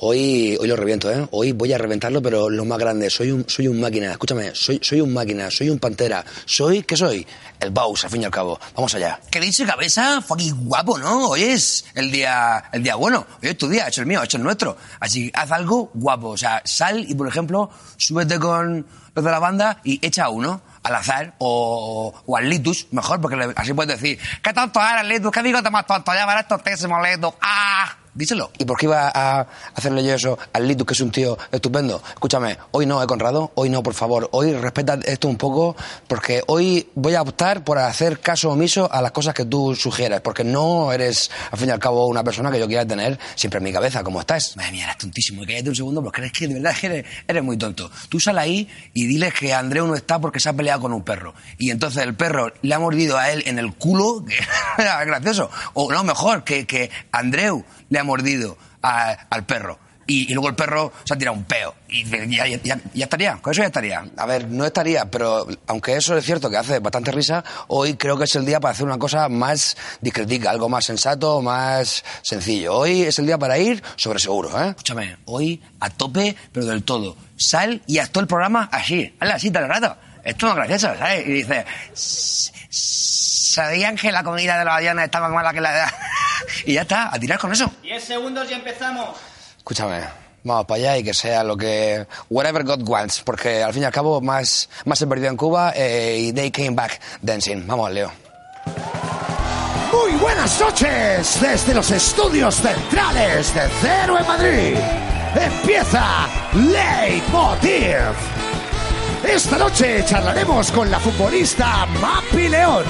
hoy, hoy lo reviento, ¿eh? Hoy voy a reventarlo, pero lo más grande. Soy un, soy un máquina, escúchame, soy, soy un máquina, soy un pantera. Soy, ¿qué soy? El Baus, al fin y al cabo. Vamos allá. ¿Qué dice cabeza? Fucking guapo, ¿no? Hoy es el día, el día bueno. Hoy es tu día, es el mío, es el nuestro. Así haz algo guapo. O sea, sal y, por ejemplo, súbete con los de la banda y echa uno al azar o, o al litus, mejor, porque así puedes decir, ¿qué tonto eres, litus? ¿Qué digo te más tonto? Ya verás tontísimo, litus. ¡Ah! Díselo. ¿Y por qué iba a hacerle yo eso al Litus, que es un tío estupendo? Escúchame, hoy no, he Conrado, hoy no, por favor. Hoy respeta esto un poco, porque hoy voy a optar por hacer caso omiso a las cosas que tú sugieres, porque no eres, al fin y al cabo, una persona que yo quiera tener siempre en mi cabeza, como estás. Madre mía, eres tontísimo. Cállate un segundo porque es que de verdad eres, eres muy tonto. Tú sal ahí y diles que Andreu no está porque se ha peleado con un perro. Y entonces el perro le ha mordido a él en el culo. que era gracioso. O no, mejor, que, que Andreu le ha mordido al perro. Y, luego el perro se ha tirado un peo. Y ya, ya- ya- estaría. Con eso ya estaría. A ver, no estaría, pero aunque eso es cierto que hace bastante risa, hoy creo que es el día para hacer una cosa más discretica, algo más sensato, más sencillo. Hoy es el día para ir sobre seguro, ¿eh? Escúchame, hoy a tope, pero del todo. Sal y haz el programa así. Hazla así el rato. Esto es gracioso, ¿sabes? Y dice, "S- ¿sabían que la comida de los aviones está más mala que la de... y ya está, a tirar con eso. 10 segundos y empezamos. Escúchame, vamos para allá y que sea lo que... Whatever God wants, porque al fin y al cabo más, más se perdió en Cuba eh, y they came back dancing. Vamos, Leo. Muy buenas noches desde los estudios centrales de Cero en Madrid. Empieza Leitmotiv. Esta noche charlaremos con la futbolista Mapi León.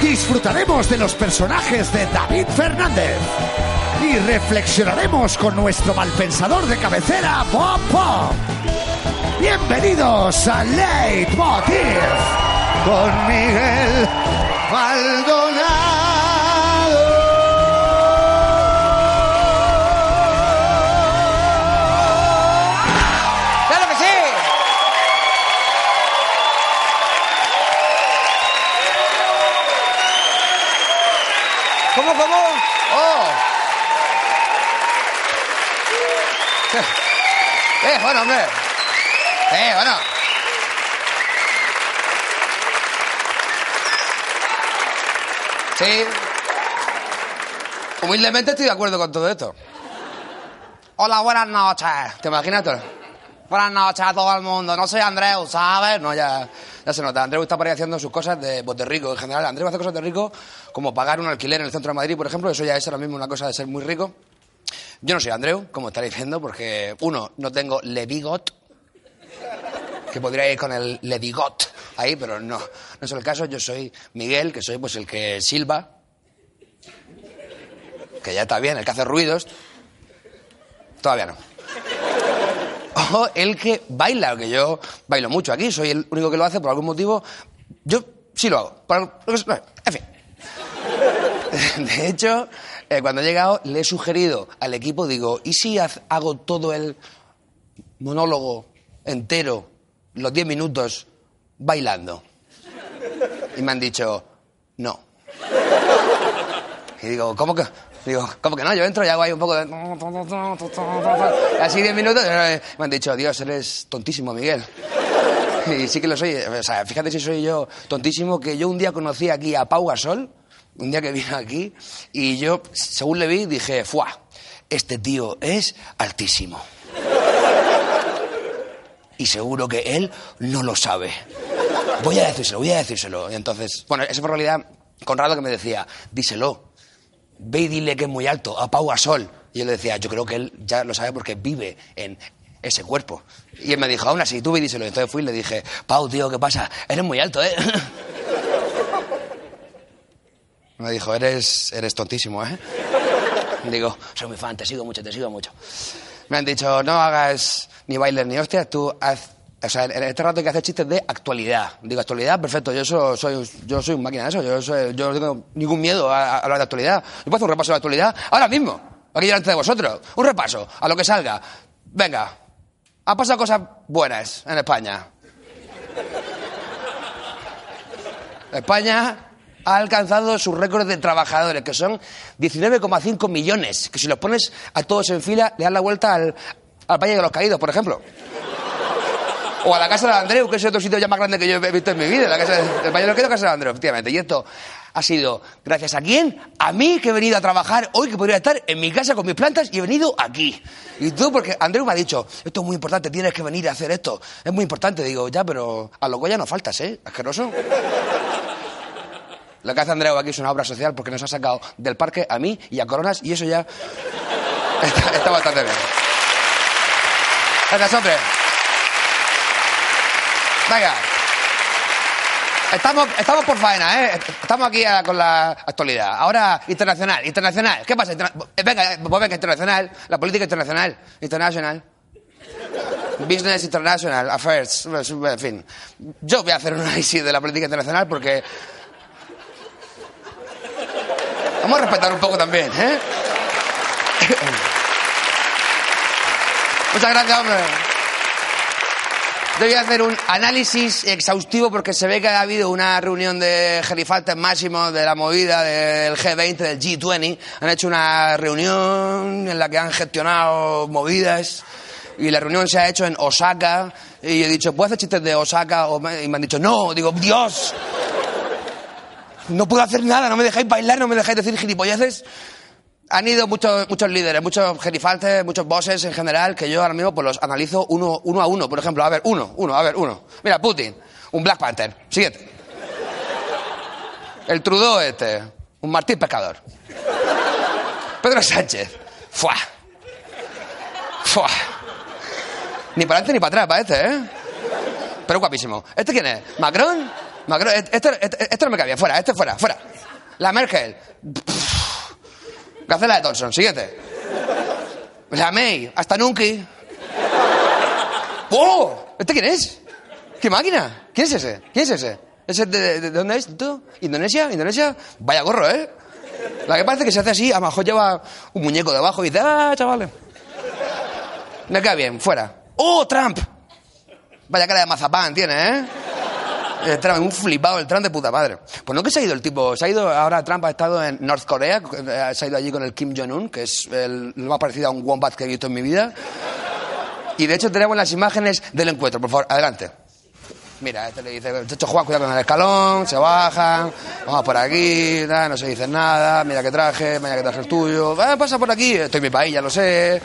Disfrutaremos de los personajes de David Fernández. Y reflexionaremos con nuestro malpensador de cabecera, Bob Pop. Bienvenidos a Leitmotiv con Miguel Maldonado. ¡Eh, bueno, hombre! ¡Eh, bueno! Sí. Humildemente estoy de acuerdo con todo esto. Hola, buenas noches. ¿Te imaginas? todo? Buenas noches a todo el mundo. No soy Andreu, ¿sabes? No, ya, ya se nota. Andreu está por ahí haciendo sus cosas de, pues, de rico. En general, Andreu hace cosas de rico, como pagar un alquiler en el centro de Madrid, por ejemplo. Eso ya es ahora mismo una cosa de ser muy rico. Yo no soy Andreu, como estaréis viendo, porque, uno, no tengo Le Bigot, que podría ir con el Le Bigot ahí, pero no. No es el caso. Yo soy Miguel, que soy pues el que silba, que ya está bien, el que hace ruidos. Todavía no. O el que baila, que yo bailo mucho aquí, soy el único que lo hace por algún motivo. Yo sí lo hago. En fin. De hecho, eh, cuando he llegado, le he sugerido al equipo, digo, ¿y si hago todo el monólogo entero, los 10 minutos, bailando? Y me han dicho, no. Y digo, ¿cómo que? Digo, ¿cómo que no? Yo entro y hago ahí un poco de... Así 10 minutos. Me han dicho, Dios, eres tontísimo, Miguel. Y sí que lo soy. O sea, fíjate si soy yo tontísimo, que yo un día conocí aquí a Pau Gasol, un día que vino aquí, y yo, según le vi, dije, ¡fuah! Este tío es altísimo. Y seguro que él no lo sabe. Voy a decírselo, voy a decírselo. Y entonces, bueno, eso fue en realidad Conrado que me decía, díselo. Ve y dile que es muy alto, a Pau Gasol. Y yo le decía, yo creo que él ya lo sabe porque vive en ese cuerpo. Y él me dijo, aún así, tú ve y díselo. Entonces fui y le dije, Pau, tío, ¿qué pasa? Eres muy alto, ¿eh? Me dijo, eres, eres tontísimo, ¿eh? Digo, soy muy fan, te sigo mucho, te sigo mucho. Me han dicho, no hagas ni bailes ni hostias, tú haz... O sea, en este rato hay que hacer chistes de actualidad. Digo, actualidad, perfecto, yo so- soy, yo soy un máquina de eso, yo, soy- yo no tengo ningún miedo a, a hablar de actualidad. Yo puedo hacer un repaso de la actualidad ahora mismo, aquí delante de vosotros. Un repaso, a lo que salga. Venga, ha pasado cosas buenas en España. España ha alcanzado su récord de trabajadores, que son 19,5 millones, que si los pones a todos en fila, le dan la vuelta al, al Valle de los Caídos, por ejemplo. O a la casa de Andreu, que es otro sitio ya más grande que yo he visto en mi vida, la casa de, el Valle de los Caídos, casa de Andreu, efectivamente. Y esto ha sido gracias a quién? A mí que he venido a trabajar hoy, que podría estar en mi casa con mis plantas y he venido aquí. Y tú, porque Andreu me ha dicho, esto es muy importante, tienes que venir a hacer esto. Es muy importante. Digo, ya, pero a los ya no faltas, ¿eh? Asqueroso. Lo que hace Andreu aquí es una obra social porque nos ha sacado del parque a mí y a Coronas y eso ya está, bastante bien. Gracias, hombre. Venga. Estamos, estamos por faena, ¿eh? Estamos aquí con la actualidad. Ahora, internacional, internacional. ¿Qué pasa? Eh, venga, eh, pues venga, internacional. La política internacional. International. Business International Affairs. En fin. Yo voy a hacer un análisis de la política internacional porque... Vamos a respetar un poco también, ¿eh? Muchas gracias, hombre. Yo voy a hacer un análisis exhaustivo porque se ve que ha habido una reunión de gerifaltes máximos de la movida del G20, del G20. Han hecho una reunión en la que han gestionado movidas y la reunión se ha hecho en Osaka. Y he dicho, ¿puedo hacer chistes de Osaka? Y me han dicho, no. Digo, Dios, no puedo hacer nada, no me dejáis bailar, no me dejáis decir gilipolleces. Han ido muchos, muchos líderes, muchos gerifaltes, muchos bosses en general, que yo ahora mismo pues los analizo uno, a uno. Por ejemplo, a ver, uno, uno, a ver, uno. Mira, Putin, un Black Panther. Siguiente. El Trudeau este, un Martín Pescador. Pedro Sánchez. Fuá. Fuá. Ni para adelante ni para atrás, parece, ¿eh? Pero guapísimo. ¿Este quién es? ¿Macron? Macron, este, este, este no me bien. Fuera, este fuera, fuera. La Merkel. Gacela de Thompson, siguiente. La May, hasta nunca. ¡Oh! ¿Este quién es? ¿Qué máquina? ¿Quién es ese? ¿Quién es ese? ¿Ese de, de- de dónde es? ¿Indonesia? ¿Indonesia? Vaya gorro, ¿eh? La que parece que se hace así, a lo mejor lleva un muñeco debajo y dice, ¡ah, chavales! Me cae bien, fuera. ¡Oh, Trump! Vaya cara de mazapán tiene, ¿eh? El Trump, un flipado, el Trump de puta madre. Pues no que se ha ido el tipo, se ha ido, ahora Trump ha estado en North Corea, eh, se ha ido allí con el Kim Jong-un, que es el, lo más parecido a un wombat que he visto en mi vida. Y de hecho tenemos las imágenes del encuentro, por favor, adelante. Mira, este le dice, Checho Juan, cuidado con el escalón, se bajan, vamos por aquí, no se dice nada, mira que traje, mira que traje el tuyo, pasa por aquí, estoy en mi país, ya lo sé.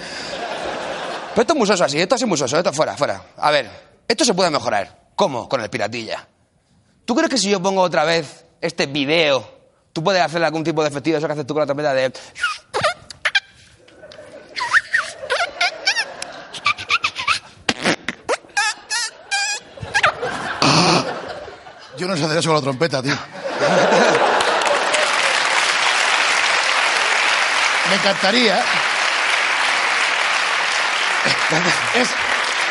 Pero esto es muy soso así, esto es muy soso, esto fuera, fuera. A ver, esto se puede mejorar. ¿Cómo? Con el piratilla. ¿Tú crees que si yo pongo otra vez este video, tú puedes hacer algún tipo de efectivo, eso que haces tú con la trompeta de... Yo no sé hacer eso con la trompeta, tío. Me encantaría. Es,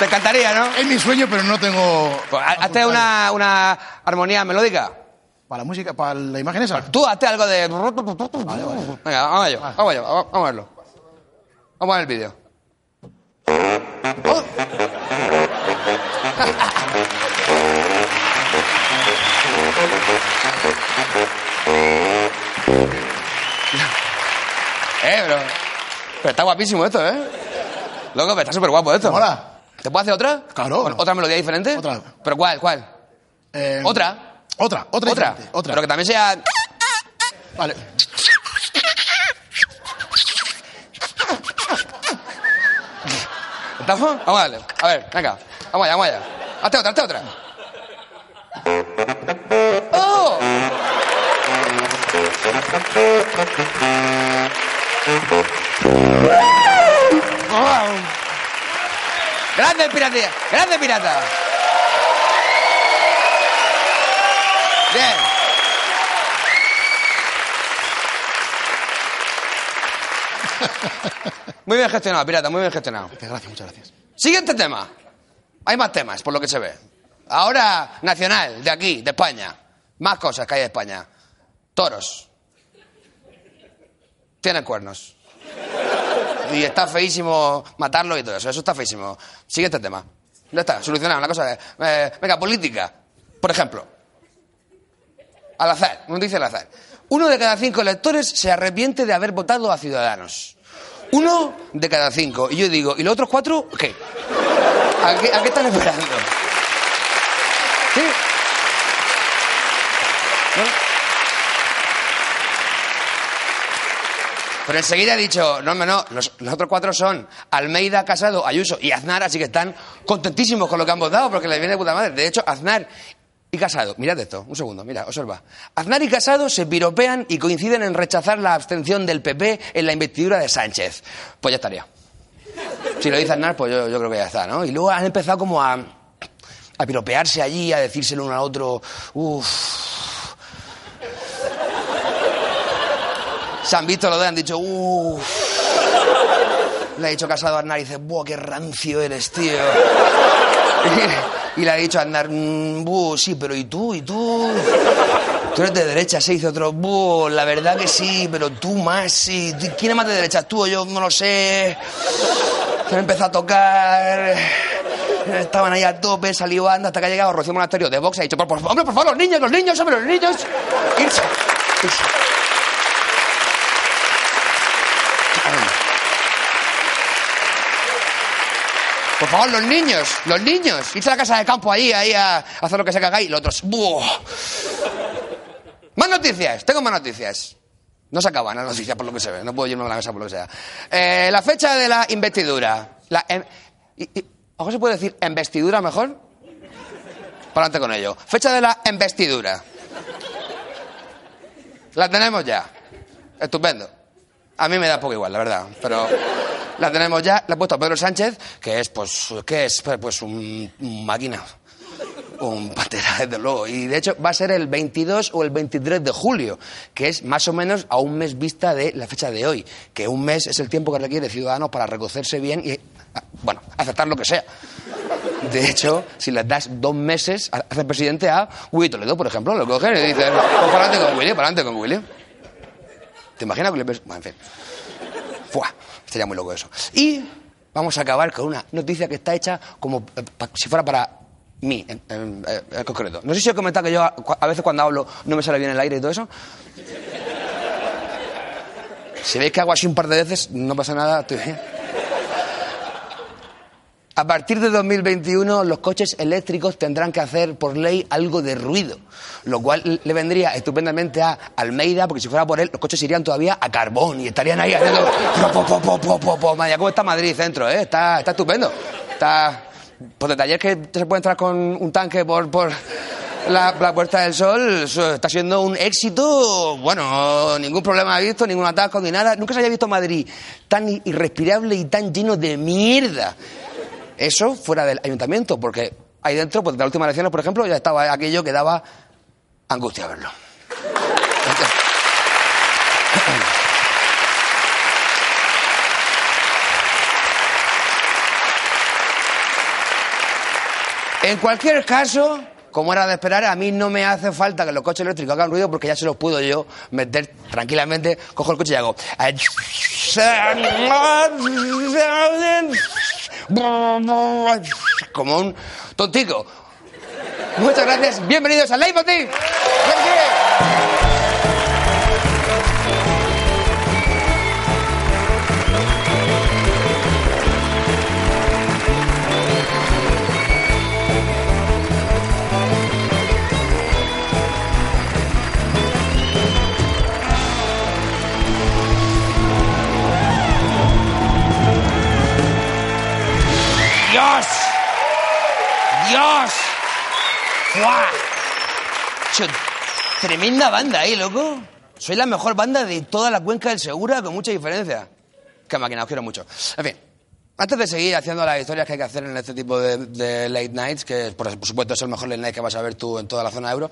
Te encantaría, ¿no? es mi sueño, pero no tengo. Pues, ha- hazte una, una armonía melódica. Para la música, para la imagen esa. Tú hazte algo de... Venga, vamos allá, vamos allá, vamos a verlo. Vamos a ver el vídeo. Oh. eh, bro. Pero está guapísimo esto, ¿eh? Loco, pero está súper guapo esto. Mola. ¿Te puedo hacer otra? Claro. ¿Con ¿Otra melodía diferente? Otra. ¿Pero cuál, cuál? Eh, ¿Otra? Otra, otra. ¿Otra? diferente, Otra. Pero que también sea... Vale. ¿Estamos? Vamos a darle. A ver, venga. Vamos allá, vamos allá. Hazte otra, hazte otra. ¡Oh! ¡Grande piratía! ¡Grande pirata! Bien. Muy bien gestionado, pirata, muy bien gestionado. Gracias, muchas gracias. Siguiente tema. Hay más temas, por lo que se ve. Ahora, nacional, de aquí, de España. Más cosas que hay de España. Toros. Tienen cuernos. Y está feísimo matarlo y todo eso. Eso está feísimo. Siguiente tema. Ya está, solucionado. Una cosa de, eh, venga, política. Por ejemplo. al azar, noticia al azar. Uno de cada cinco electores se arrepiente de haber votado a Ciudadanos. Uno de cada cinco. Y yo digo, ¿y los otros cuatro qué? ¿A qué, a qué están esperando? ¿Sí? ¿No? Pero enseguida he dicho, no, hombre, no, los, otros cuatro son Almeida, Casado, Ayuso y Aznar, así que están contentísimos con lo que han votado porque les viene de puta madre. De hecho, Aznar y Casado, mirad esto, un segundo, mira, observa. Aznar y Casado se piropean y coinciden en rechazar la abstención del PP en la investidura de Sánchez. Pues ya estaría. Si lo dice Aznar, pues yo, yo creo que ya está, ¿no? Y luego han empezado como a, a piropearse allí, a decírselo uno al otro. Uff. Se han visto los dos han dicho, uff. Le ha dicho Casado a Aznar y dice, ¡buah, qué rancio eres, tío! Y, le ha dicho a Aznar, "Mm, buh, sí, pero ¿y tú? ¿Y tú? Tú eres de derecha, se dice otro, buh, la verdad que sí, pero tú más, sí. ¿Quién es más de derecha, tú o yo? No lo sé. Se han empezado a tocar. Estaban ahí a tope, salió anda hasta que ha llegado Rocío Monasterio de Vox ha dicho, por, por, hombre, por favor, los niños, los niños, hombre, los niños. Irse. Irse. Favor, los niños, los niños. Irse a la casa de campo ahí, ahí a hacer lo que se cagáis. Y los otros, ¡buah! Más noticias, tengo más noticias. No se acaban las noticias por lo que se ve, no puedo irme a la mesa por lo que sea. Eh, la fecha de la investidura. La, em- y- y- ¿Algo se puede decir investidura mejor? Para con ello. Fecha de la investidura. La tenemos ya. Estupendo. A mí me da poco igual, la verdad. Pero la tenemos ya. La ha puesto Pedro Sánchez, que es, pues, ¿qué es? Pues, un, un máquina. Un pantera, desde luego. Y de hecho va a ser el 22 o el 23 de julio, que es más o menos a un mes vista de la fecha de hoy. Que un mes es el tiempo que requiere Ciudadanos para recocerse bien y, ah, bueno, aceptar lo que sea. De hecho, si les das dos meses, ha- hace presidente a Willy Toledo, por ejemplo, lo cogen y dicen, pues para adelante con Willy, para adelante con Willy. ¿Te imaginas que le? Bueno, en fin. Fuah, estaría muy loco eso. Y vamos a acabar con una noticia que está hecha como eh, si fuera para mí, en, eh, concreto. No sé si os he comentado que yo a, a veces cuando hablo no me sale bien el aire y todo eso. Si veis que hago así un par de veces, no pasa nada, estoy bien. A partir de 2021 los coches eléctricos tendrán que hacer por ley algo de ruido, lo cual le vendría estupendamente a Almeida, porque si fuera por él los coches irían todavía a carbón y estarían ahí haciendo... po. Madre ¿cómo está Madrid centro? eh? Está, está estupendo. Está... Pues desde ayer que se puede entrar con un tanque por... por la, Puerta del Sol está siendo un éxito, bueno, ningún problema he visto, ningún atasco ni nada. Nunca se había visto Madrid tan irrespirable y tan lleno de mierda. Eso fuera del ayuntamiento, porque ahí dentro, pues de las últimas elecciones, por ejemplo, ya estaba aquello que daba angustia verlo. En cualquier caso, como era de esperar, a mí no me hace falta que los coches eléctricos hagan ruido porque ya se los puedo yo meter tranquilamente. Cojo el coche y hago. Como un tontico. Muchas gracias. Bienvenidos al Leitmotiv. Dios. ¡Guau! Cho, Tremenda banda, ¿eh, loco? Soy la mejor banda de toda la cuenca del Segura, con mucha diferencia. Qué máquina, os quiero mucho. En fin, antes de seguir haciendo las historias que hay que hacer en este tipo de, de late nights, que por supuesto es el mejor late night que vas a ver tú en toda la zona euro,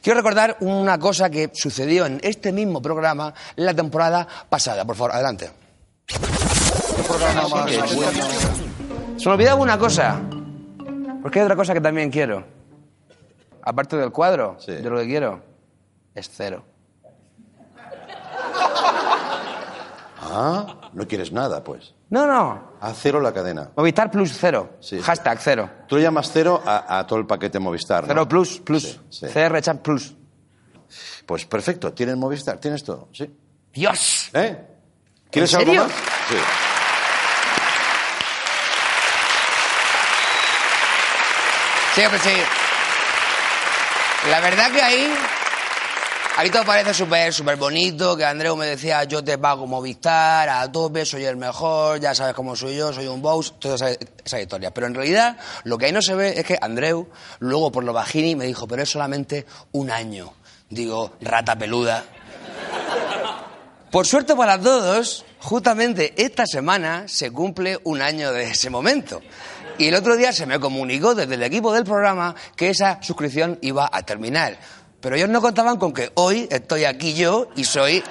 quiero recordar una cosa que sucedió en este mismo programa la temporada pasada. Por favor, adelante. Se me olvidaba una cosa. Porque hay otra cosa que también quiero. Aparte del cuadro, Sí. de lo que quiero, es cero. Ah, no quieres nada, pues. No, no. A cero la cadena. Movistar Plus cero. Sí. Hashtag cero. Tú le llamas cero a, a todo el paquete Movistar, ¿no? Cero Plus, Plus. Sí, sí. CR Chat Plus. Pues perfecto, tienes Movistar, tienes todo, sí. Dios. ¿Eh? ¿Quieres ¿En algo serio? más? Sí. Sí, hombre, sí. La verdad que ahí... Ahí todo parece súper súper bonito, que Andreu me decía, yo te pago Movistar, a tope, soy el mejor, ya sabes cómo soy yo, soy un boss, toda esa, esa historia. Pero en realidad, lo que ahí no se ve es que Andreu, luego por lo bajini, me dijo, pero es solamente un año. Digo, rata peluda. Por suerte para todos, justamente esta semana se cumple un año de ese momento. Y el otro día se me comunicó desde el equipo del programa que esa suscripción iba a terminar. Pero ellos no contaban con que hoy estoy aquí yo y soy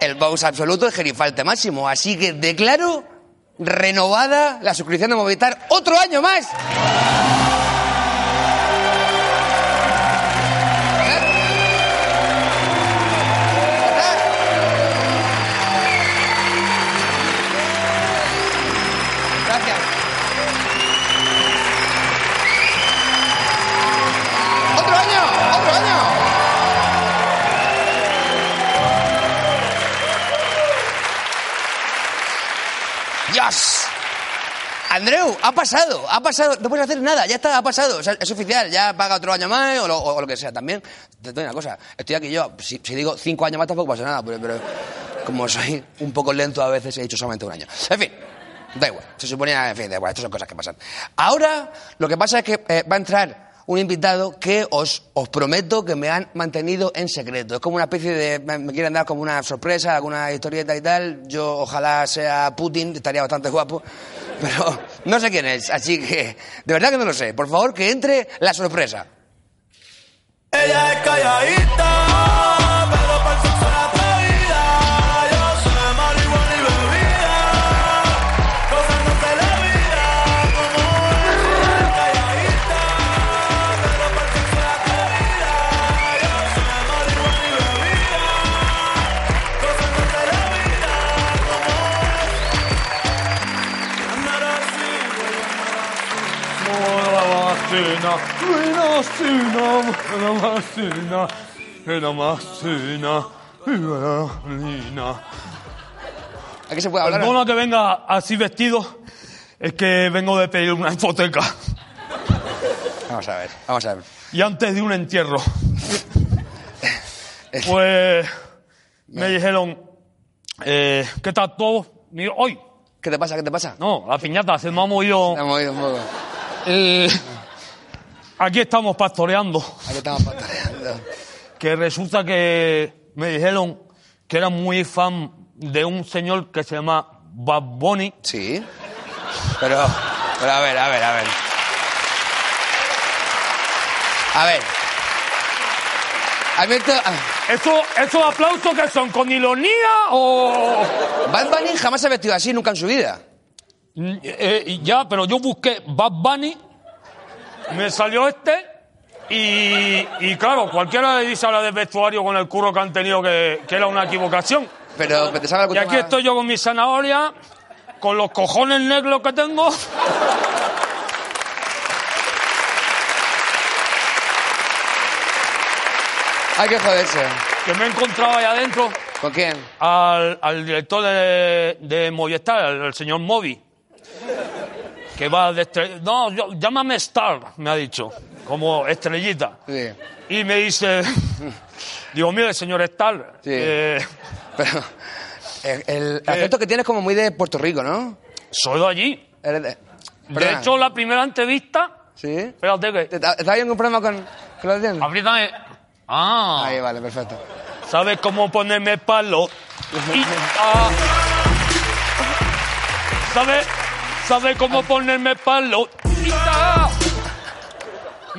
el boss absoluto de Gerifalte Máximo. Así que declaro renovada la suscripción de Movistar otro año más. Andreu, ha pasado, ha pasado, no puedes hacer nada, ya está, ha pasado, es oficial, ya paga otro año más o lo, que sea también. Te doy una cosa, estoy aquí yo, si, digo cinco años más tampoco pasa nada, pero, pero como soy un poco lento a veces he dicho solamente un año. En fin, da igual, se suponía, en fin, da igual, estas son cosas que pasan. Ahora, lo que pasa es que eh, va a entrar un invitado que os, os prometo que me han mantenido en secreto. Es como una especie de... Me quieren dar como una sorpresa, alguna historieta y tal. Yo ojalá sea Putin, estaría bastante guapo. Pero no sé quién es, así que... De verdad que no lo sé. Por favor, que entre la sorpresa. Ella es calladita, ¿A qué se puede hablar? Perdona que venga así vestido, es que vengo de pedir una hipoteca Vamos a ver, vamos a ver. y antes de un entierro. Pues me dijeron, eh, ¿qué tal todo? Hoy, ¿Qué te pasa? ¿Qué te pasa? no, la piñata se me ha movido. Me he movido un poco. Eh, aquí estamos pastoreando, Aquí estamos pantaleando. que resulta que me dijeron que era muy fan de un señor que se llama Bad Bunny. Sí. Pero, pero a ver, a ver, a ver. A ver. Ah, ¿Eso, ¿Esos aplausos que son con ironía o...? Bad Bunny jamás se ha vestido así nunca en su vida. Mm, eh, ya, pero yo busqué Bad Bunny, me salió este, y, y claro, cualquiera le dice a la de vestuario con el curro que han tenido que, que era una equivocación. Pero te sabe Y aquí estoy yo con mi zanahoria, con los cojones negros que tengo. Hay que joderse. Que me he encontrado ahí adentro ¿Con quién? al, al director de, de Movistar, el, el señor Movi. Que va de estre- No, yo- llámame Star, me ha dicho, como estrellita. Sí. Y me dice, digo, mire, señor Star, Sí. eh, Pero el, el acento que tienes como muy de Puerto Rico, ¿no? soy de allí. Eres de... Hecho, la primera entrevista, ¿Sí? espérate que... ¿Te- te- ¿Estás viendo un problema con, con los dientes? Ah, Ahí, vale, perfecto. ¿sabes cómo ponerme palo? Y, ah, ¿Sabes? ¿Sabes cómo ponerme palo? Y,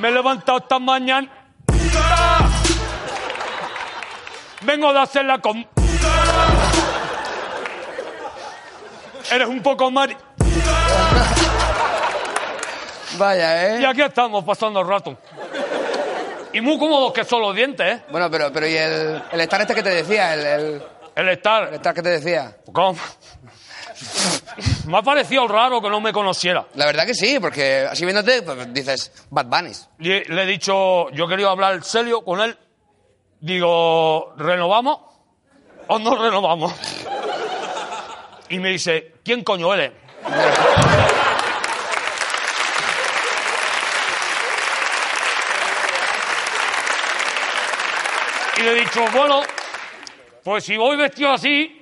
me he levantado esta mañana. Vengo de hacerla con... Eres un poco mari... Vaya, Y ¿eh? aquí estamos pasando el rato. Y muy cómodos que son los dientes, ¿eh? Bueno, pero, pero ¿y el, el estar este que te decía? El, el, El el estar... estar que te decía. ¿Cómo? Me ha parecido raro que no me conociera. La verdad que sí, porque así viéndote, pues dices Bad Bunnies. Y le he dicho, yo querido hablar serio con él. Digo, ¿renovamos o no renovamos? Y me dice, ¿quién coño eres? Y le he dicho, bueno, pues si voy vestido así,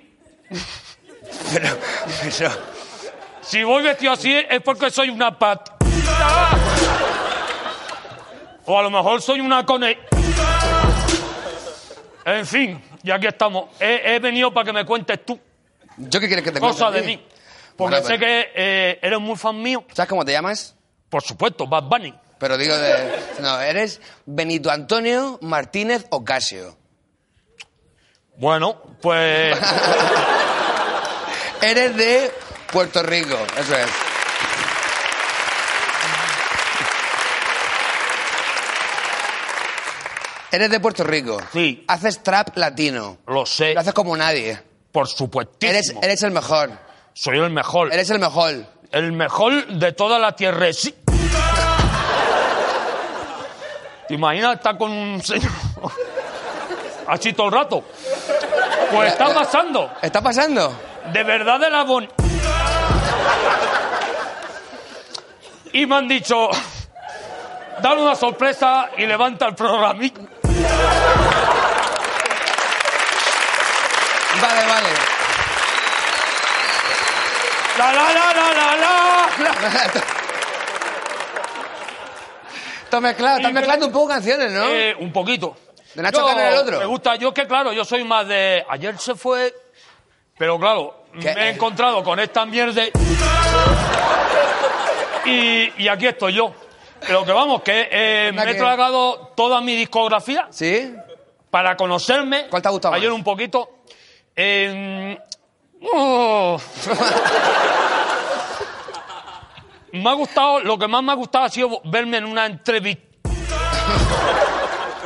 Pero, pero, si voy vestido así es porque soy una pat. O a lo mejor soy una cone. En fin, y aquí estamos. He, he venido para que me cuentes tú ¿yo qué quieres que te cuente? cosas a de mí. Porque Bueno, sé pero- que eh, eres muy fan mío. ¿Sabes cómo te llamas? Por supuesto, Bad Bunny. Pero digo de... No, eres Benito Antonio Martínez Ocasio. Bueno, pues Eres de Puerto Rico, eso es. Eres de Puerto Rico. Sí. Haces trap latino. lo sé, Lo haces como nadie. por supuestísimo. Eres, eres el mejor. Soy el mejor. Eres el mejor. El mejor de toda la tierra. Sí. ¿Te imaginas estar con un señor así todo el rato? Pues está pasando. ¿Está pasando? De verdad de la bon. Y me han dicho, dale una sorpresa y levanta el programa. Vale, vale. La la la la la la. Estás mezclado, estás mezclando un poco canciones, ¿no? Eh, un poquito. ¿De Nacho Yo- el otro? Me gusta, yo es que claro, yo soy más de. Ayer se fue. Pero claro, ¿Qué? me he encontrado con esta mierda. Y, y aquí estoy yo. Pero que vamos, que eh, me he tragado toda mi discografía ¿Sí? para conocerme. ¿Cuál te ha gustado Ayer más? un poquito. Eh, oh. me ha gustado, lo que más me ha gustado ha sido verme en una entrevista.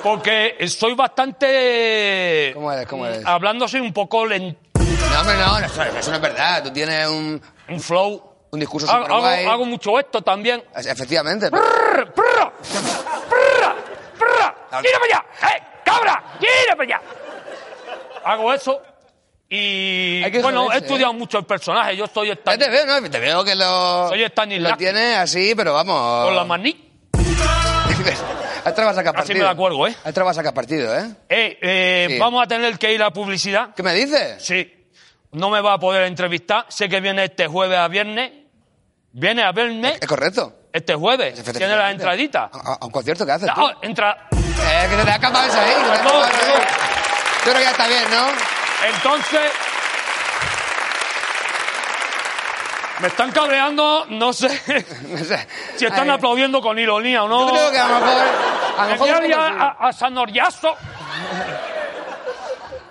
Porque soy bastante. ¿Cómo eres? ¿Cómo eres? Hablando soy un poco lento. No, hombre, no, eso, eso no es verdad. Tú tienes un, Un flow. Un discurso Hago, guay. hago- mucho esto también. Efectivamente. pero- Prr, prr, prr, prr. ¡Tira para allá! ¡Eh, cabra! ¡Tira para allá! Hago eso. Y Hay que bueno, he joderse, estudiado mucho el personaje. Yo estoy Ya te veo, ¿no? Te veo que lo... Soy Stanislavski. Lo tienes así, pero vamos... con la maní. A esta vas a sacar Así partido. me la cuelgo, ¿eh? A esta vas a sacar partido, ¿eh? Eh, eh, Sí. Vamos a tener que ir a publicidad. ¿Qué me dices? Sí. No me va a poder entrevistar. Sé que viene este jueves a viernes. Viene a verme Es correcto. este jueves. Tiene las entraditas. A, un concierto que haces. Ah, entra. Eh, que te ha escapado eso ahí. que te ha Perdón, escapado eso ahí. perdón. Yo creo que ya está bien, ¿no? Entonces. Me están cabreando, no sé No sé. si están Ay, aplaudiendo con ironía o no. Yo creo que a lo mejor... A lo mejor a, a, a San.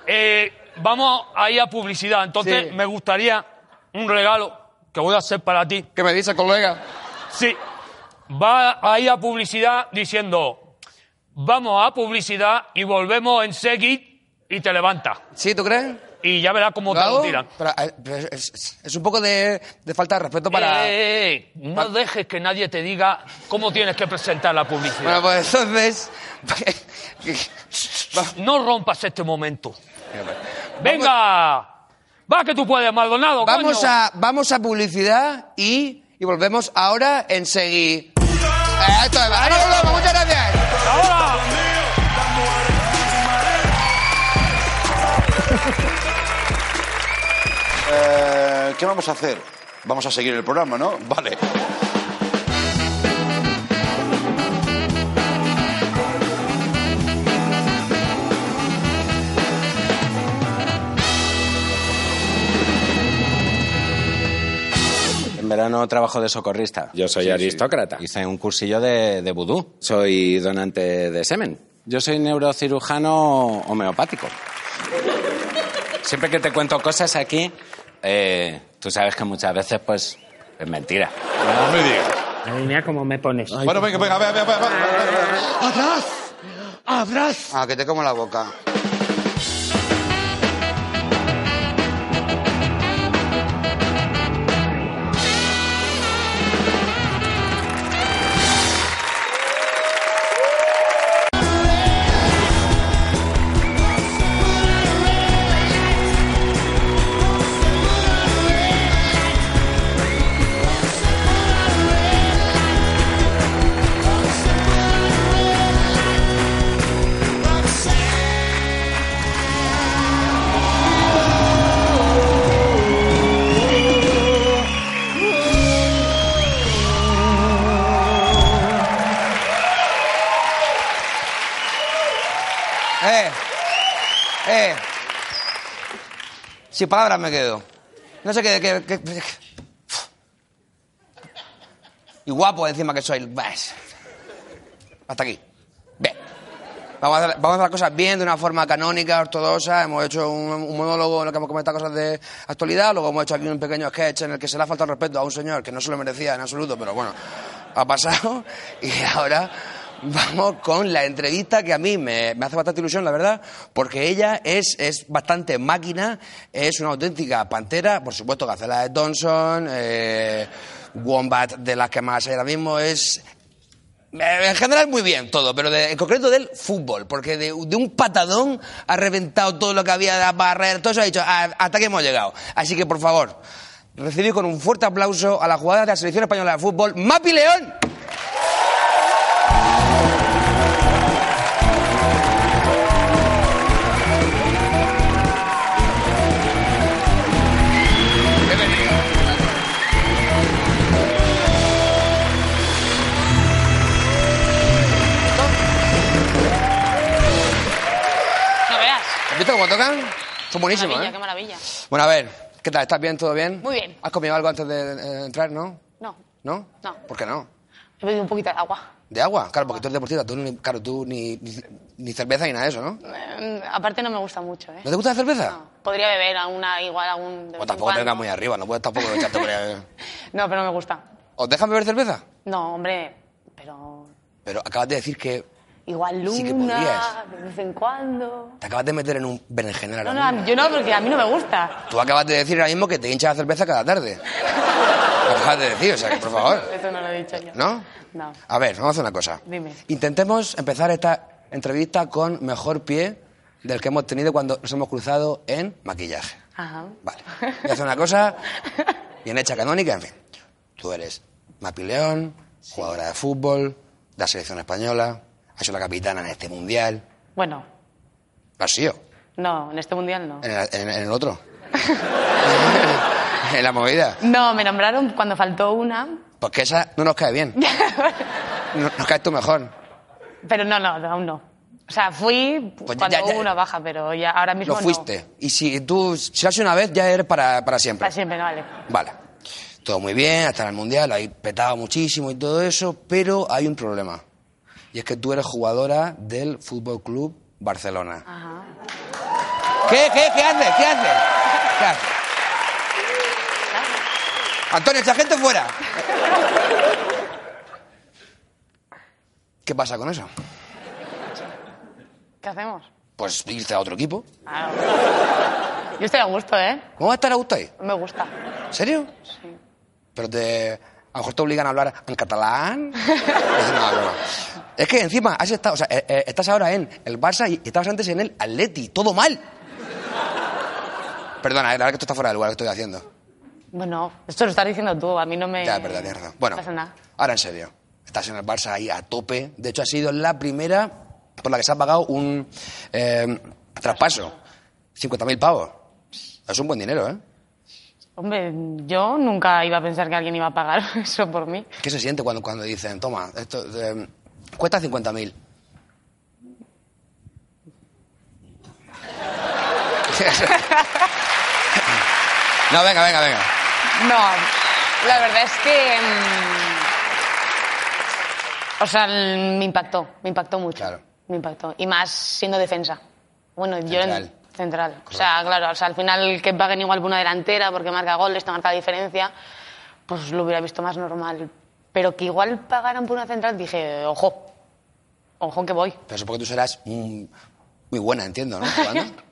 Eh, vamos a ir a publicidad. Entonces, Sí. me gustaría un regalo que voy a hacer para ti. ¿Qué me dice, colega? Sí. Va a ir a publicidad diciendo, vamos a publicidad y volvemos en seguir y te levanta. ¿Sí, tú crees? Y ya verás cómo ¿Lo te lo tiran. Pero, eh, pero es, un poco de, de falta de respeto para... Eh, eh, eh, no dejes que nadie te diga cómo tienes que presentar la publicidad. Bueno, pues entonces... No rompas este momento. Venga. Va que tú puedes, Maldonado. Vamos coño. a, vamos a publicidad y, y volvemos ahora en seguir. Eh, Esto es, ahora muchas gracias. Ahora. Eh, ¿Qué vamos a hacer? Vamos a seguir el programa, ¿no? Vale. En verano trabajo de socorrista. Yo soy aristócrata. Hice un cursillo de, de vudú. Soy donante de semen. Yo soy neurocirujano homeopático. Siempre que te cuento cosas aquí, eh, tú sabes que muchas veces, pues, es mentira. No me digas. Madre mía, cómo me pones. Bueno, venga, venga, venga, venga, venga, venga. ¡Atrás! ¡Atrás! Ah, que te como la boca. Sin palabras me quedo. No sé qué... qué- qué- Y guapo encima que soy. Hasta aquí. Bien. Vamos a, hacer, vamos a las cosas bien, de una forma canónica, ortodoxa. Hemos hecho un, un monólogo en el que hemos comentado cosas de actualidad. Luego hemos hecho aquí un pequeño sketch en el que se le ha faltado respeto a un señor que no se lo merecía en absoluto, pero bueno, ha pasado. Y ahora vamos con la entrevista que a mí me, hace bastante ilusión, la verdad, porque ella es, es bastante máquina, es una auténtica pantera, por supuesto, Gacela de Thompson, eh, Wombat de las que más hay ahora mismo, es eh, en general muy bien todo, pero en concreto del fútbol, porque de, un patadón ha reventado todo lo que había de las barreras, todo eso ha dicho, "Ah, hasta aquí hemos llegado. Así que, por favor, recibid con un fuerte aplauso a la jugadora de la selección española de fútbol, Mapi León. Visto cómo tocan? Son buenísimos, maravilla, ¿eh? qué maravilla. Bueno, a ver, ¿qué tal? ¿Estás bien? ¿Todo bien? Muy bien. ¿Has comido algo antes de eh, entrar, no? No, ¿No? No. ¿Por qué no? he bebido un poquito de agua. ¿De agua? Claro, porque tú eres deportista, tú, ni, claro, tú ni, ni, ni cerveza ni nada de eso, ¿no? Eh, aparte no me gusta mucho, ¿eh? ¿No te gusta la cerveza? No, podría beber alguna, igual algún... de O en tampoco te vengas muy arriba, no puedes tampoco echarte por ahí. No, pero no me gusta. ¿Os dejan beber cerveza? No, hombre, pero... Pero acabas de decir que Igual luna, Sí que podrías. de vez en cuando... te acabas de meter en un berenjenal ahora No, no, yo no, porque a mí no me gusta. Tú acabas de decir ahora mismo que te hinchas la cerveza cada tarde. Lo acabas de decir, o sea, que por favor. Eso no lo he dicho yo. ¿No? No. A ver, vamos a hacer una cosa. Dime. Intentemos empezar esta entrevista con mejor pie del que hemos tenido cuando nos hemos cruzado en maquillaje. Ajá. Vale. Voy a hacer una cosa bien hecha, canónica, en fin. Tú eres Mapi León, jugadora de fútbol, de la selección española, has sido la capitana en este mundial. Bueno, ¿Lo has sido? no, en este mundial no. ¿En el, en- en el otro? en la movida. No, me nombraron cuando faltó una, Porque esa no nos cae bien. No- Nos caes tú mejor. pero no, no, aún no. O sea, fui Pues ya- cuando ya- ya- hubo una baja, pero ya ahora mismo Lo no. fuiste. Y si tú, si lo hecho una vez, ya eres para, para siempre. Para siempre, no vale. Vale. Todo muy bien, hasta en el Mundial, habéis petado muchísimo y todo eso, pero hay un problema. Y es que tú eres jugadora del Fútbol Club Barcelona. Ajá. ¿Qué, qué, qué haces? ¿Qué haces? ¿Qué haces? Antonio, echa gente fuera. ¿Qué pasa con eso? ¿Qué hacemos? Pues irte a otro equipo. Ah, Yo estoy a gusto, ¿eh? ¿Cómo va a estar a gusto ahí? Me gusta. ¿En serio? Sí. Pero te, a lo mejor te obligan a hablar en catalán. No, no, no. Es que encima has estado, o sea, eh, eh, estás ahora en el Barça y estabas antes en el Atleti. Todo mal. Perdona, eh, la verdad que esto está fuera del lugar que estoy haciendo. Bueno, esto lo estás diciendo tú, a mí no me... Ya, es verdad, tienes razón. Bueno, No pasa nada. ahora en serio. Estás en el Barça ahí a tope. De hecho, ha sido la primera por la que se ha pagado un eh, traspaso. 50.000 pavos. Es un buen dinero, ¿eh? Hombre, yo nunca iba a pensar que alguien iba a pagar eso por mí. ¿Qué se siente cuando, cuando dicen, toma, esto eh, cuesta 50.000? no, venga, venga, venga. No, la verdad es que... mm, o sea, me impactó, me impactó mucho. Claro. Me impactó. Y más siendo defensa. Bueno, yo Central. en... Central. O sea, claro, o sea, al final que paguen igual por una delantera porque marca goles, te marca diferencia, pues lo hubiera visto más normal. Pero que igual pagaran por una central, dije, ojo, ojo que voy. Pero supongo que tú serás mm, muy buena, entiendo, ¿no? Jugando.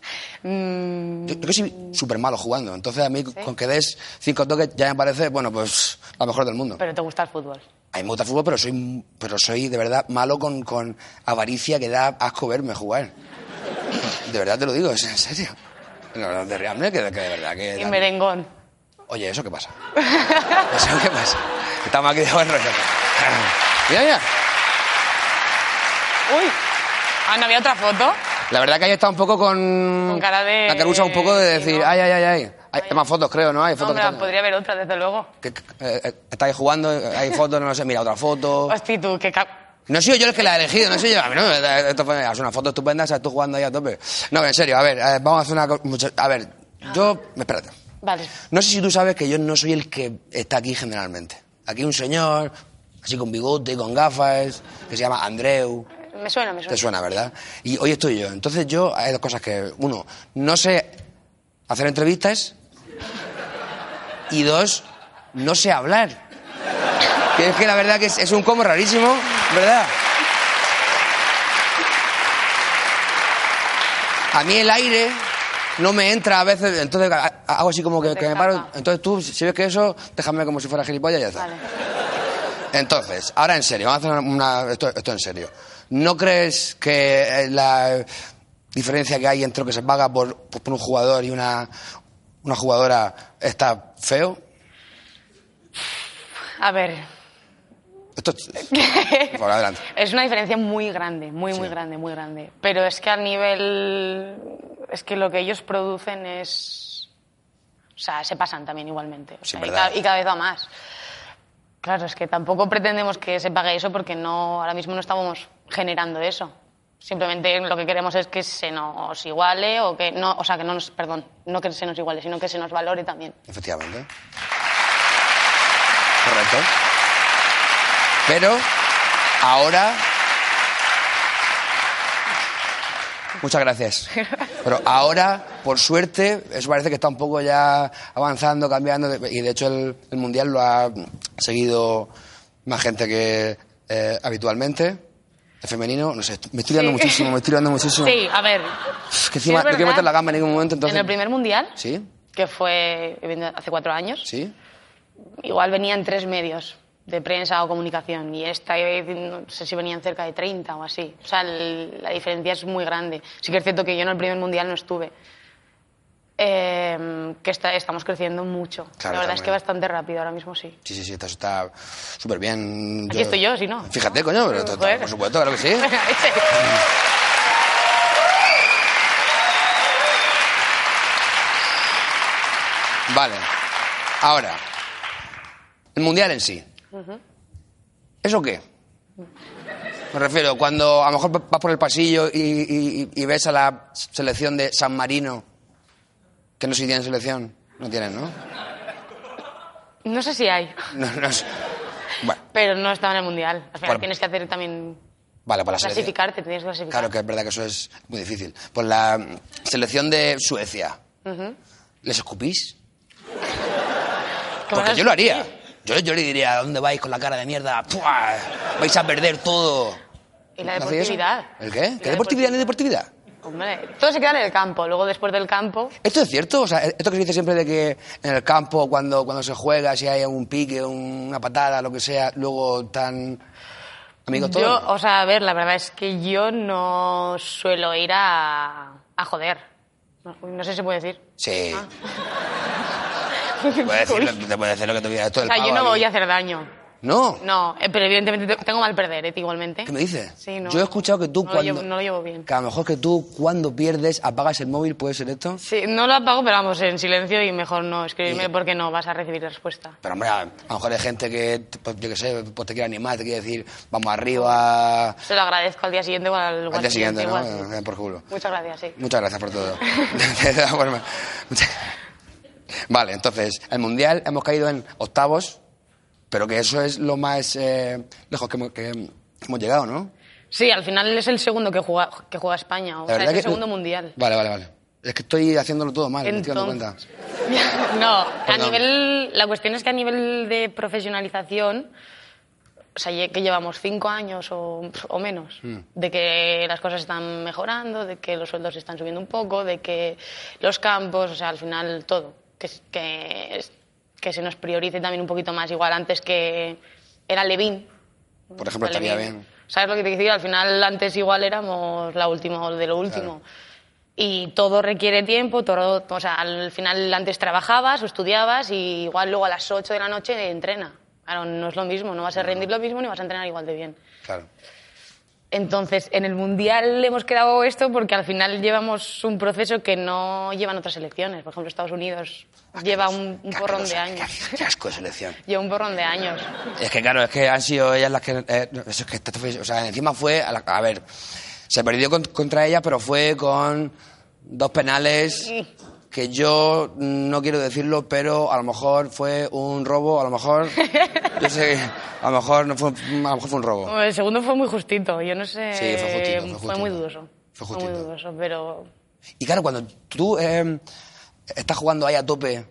Mm, Yo, yo que soy súper malo jugando. Entonces a mí con que des cinco toques ya me parece, bueno, pues la mejor del mundo. pero te gusta el fútbol. A mí me gusta el fútbol, pero soy, pero soy de verdad malo con, con avaricia que da asco verme jugar. De verdad te lo digo, es en serio. No, de realmente que, que de verdad que... Y merengón. Oye, ¿eso qué pasa? ¿Eso qué pasa? Estamos aquí de buen rollo. Mira, mira. Uy, ah, ¿no había otra foto? La verdad que ahí está un poco con... Con cara de- La carusa un poco de sí, decir, ¿no? ay, ay, ay, ay. Hay más fotos, creo, ¿no? Hay No, fotos hombre, que están- podría haber otra, desde luego. que, que, eh, eh, estáis jugando, hay fotos, no sé, mira otra foto. Hostia, tú, que... No he sido yo el que la he elegido, no soy yo. A mí no, me- esto fue es una foto estupenda, o sea, tú jugando ahí a tope. No, en serio, a ver, eh, vamos a hacer una cosa. A ver, yo. Espérate. Vale. No sé si tú sabes que yo no soy el que está aquí generalmente. Aquí hay un señor, así con bigote, con gafas, que se llama Andreu. Me suena, me suena. Te suena, ¿verdad? Y hoy estoy yo. Entonces yo, hay dos cosas que... Uno, no sé hacer entrevistas. Y dos, no sé hablar. Que es que la verdad que es, es un combo rarísimo, ¿verdad? A mí el aire no me entra a veces, entonces ha- hago así como que, que me paro. Entonces tú, si ves que eso, déjame como si fuera gilipollas y ya está. Vale. Entonces, ahora en serio, vamos a hacer una, esto, esto en serio. ¿No crees que eh, la diferencia que hay entre lo que se paga por, por un jugador y una, una jugadora está feo? A ver, Esto es- Por adelante. es una diferencia muy grande, muy, muy grande, muy grande. Pero es que a nivel... Es que lo que ellos producen es... O sea, se pasan también igualmente. O Sí, sea, y, verdad. ca- y cada vez va más. Claro, es que tampoco pretendemos que se pague eso porque no, ahora mismo no estamos generando eso. Simplemente lo que queremos es que se nos iguale o que no, o sea, que no nos, perdón, no que se nos iguale, sino que se nos valore también. Efectivamente. Correcto. Pero ahora. Muchas gracias. Pero ahora, por suerte, eso parece que está un poco ya avanzando, cambiando. Y de hecho, el, el mundial lo ha seguido más gente que eh, habitualmente. El femenino, no sé, me estoy liando Sí. muchísimo, me estoy liando muchísimo. Sí, a ver. Es que encima no quiero meter la gamba en ningún momento, entonces. En el primer mundial, Sí, que fue hace cuatro años, sí. igual venían tres medios de prensa o comunicación y esta vez no sé si venían cerca de 30 o así. O sea, el- la diferencia es muy grande. Sí que es cierto que yo en el primer mundial no estuve. Eh, que está- estamos creciendo mucho. Claro, la verdad es que bastante rápido ahora mismo sí. Sí, sí, sí, esto está súper bien. Aquí estoy yo, si no. Fíjate, coño, pero está- por supuesto, claro que sí. Vale. Ahora, el mundial en sí. ¿Eso qué? Me refiero, cuando a lo mejor vas por el pasillo y, y- y ves a la selección de San Marino, que no sé si tienen selección. No tienen, ¿no? No sé si hay, No, no sé. Bueno, pero no estaba en el mundial. Al final Bueno. tienes que hacer también vale, para la selección. clasificarte, tienes que clasificar. Claro que es verdad que eso es muy difícil. Pues la selección de Suecia, ¿les escupís? ¿Qué Porque yo lo haría. Yo, yo le diría, ¿a dónde vais con la cara de mierda? ¡Pua! Vais a perder todo. Y la ¿No deportividad. ¿El qué? ¿Qué deportividad ni deportividad? Hombre, todo se queda en el campo. Luego, después del campo, ¿Esto es cierto? O sea, esto que se dice siempre de que en el campo, cuando, cuando se juega, si hay un pique, una patada, lo que sea, luego tan amigos todos. yo, o sea, a ver, la verdad es que yo no suelo ir a, a joder. No, no sé si se puede decir. Sí. Te puede decir, lo- te puede decir lo que te. Esto O sea, yo pavo no aquí. voy a hacer daño. No. No, pero evidentemente te- tengo mal perder, ¿eh? igualmente. ¿Qué me dices? Sí, no. Yo he escuchado que tú no cuando... Lo llevo, no lo llevo bien. Que a lo mejor que tú cuando pierdes apagas el móvil, ¿puede ser esto? Sí, no lo apago, pero vamos, en silencio y mejor no escribirme Y- porque no vas a recibir respuesta. Pero hombre, a lo mejor hay gente que, pues, yo qué sé, pues te quiere animar, te quiere decir, vamos arriba... Se lo agradezco al día siguiente o al, o Al día siguiente, ¿no? igual, sí. Eh, Por culo. Muchas gracias, sí. Muchas gracias por todo. De todas formas, muchas- Vale, entonces, el Mundial hemos caído en octavos, pero que eso es lo más eh, lejos que hemos, que hemos llegado, ¿no? Sí, al final es el segundo que juega, que juega España, o La sea, es el que- segundo mundial. Vale, vale, vale. Es que estoy haciéndolo todo mal, me estoy dando cuenta. Entonces- no, a nivel, la cuestión es que a nivel de profesionalización, o sea, que llevamos cinco años o, o menos, Mm. de que las cosas están mejorando, de que los sueldos están subiendo un poco, de que los campos, o sea, al final todo, que, que, que se nos priorice también un poquito más, igual antes que era Levín. Por ejemplo, Vale, estaría bien. ¿Sabes lo que te quiero decir? Al final, antes igual éramos la última de lo último. Y todo requiere tiempo, todo, o sea, al final antes trabajabas o estudiabas y igual luego a las 8 de la noche entrena. Claro, no es lo mismo, no vas a rendir lo mismo ni vas a entrenar igual de bien. Claro. Entonces, en el Mundial hemos quedado esto porque al final llevamos un proceso que no llevan otras selecciones. Por ejemplo, Estados Unidos lleva un, un porrón de años. Qué asco de selección. Lleva un porrón de años. Es que claro, es que han sido ellas las que... eh, eso es que o sea, encima fue... A, la- a ver, se perdió con- contra ellas, pero fue con dos penales que yo no quiero decirlo, pero a lo mejor fue un robo, a lo mejor... Yo sé a lo mejor, no fue, a lo mejor fue un robo. El segundo fue muy justito. Yo no sé. Sí, fue justito, fue justito. muy dudoso. Fue muy justito. dudoso, pero. Y claro, cuando tú eh, estás jugando ahí a tope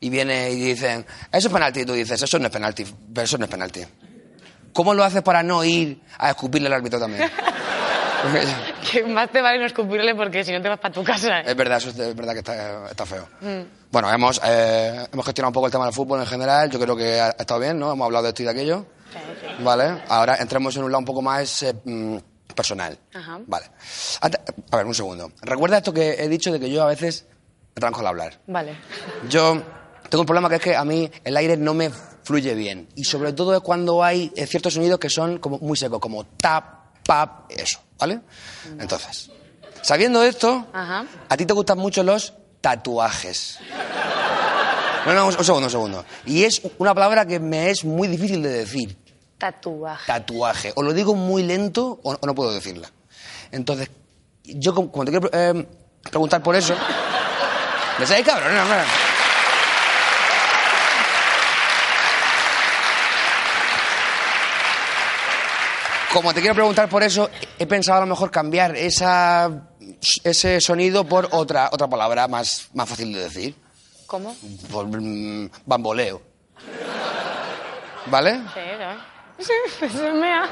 y viene y dicen, eso es penalti, y tú dices, eso no es penalti, pero eso no es penalti. ¿Cómo lo haces para no ir a escupirle al árbitro también? Que más te vale no escupirle porque si no te vas para tu casa. es verdad, eso es, es verdad que está, está feo. Mm. Bueno, hemos, eh, hemos gestionado un poco el tema del fútbol en general, yo creo que ha, ha estado bien, ¿no? Hemos hablado de esto y de aquello. Vale, ahora entremos en un lado un poco más eh, mm, personal. Ajá. Vale. Ante- a ver, un segundo. ¿Recuerda esto que he dicho de que yo a veces tranco al hablar? Vale. Yo tengo un problema que es que a mí el aire no me fluye bien. Y sobre todo es cuando hay eh, ciertos sonidos que son como muy secos, como tap, pap, eso, ¿vale? Entonces, sabiendo esto, Ajá. a ti te gustan mucho los tatuajes. No, no, un, un segundo, un segundo. Y es una palabra que me es muy difícil de decir, Tatuaje. tatuaje. O lo digo muy lento o, o no puedo decirla. Entonces, yo como, como te quiero eh, preguntar por eso... ¿Me sabéis, cabrón? No, no. Como te quiero preguntar por eso, he pensado a lo mejor cambiar esa, ese sonido por otra, otra palabra más, más fácil de decir. ¿Cómo? Por mm, bamboleo. ¿Vale? Sí, ¿no? Sí, mea.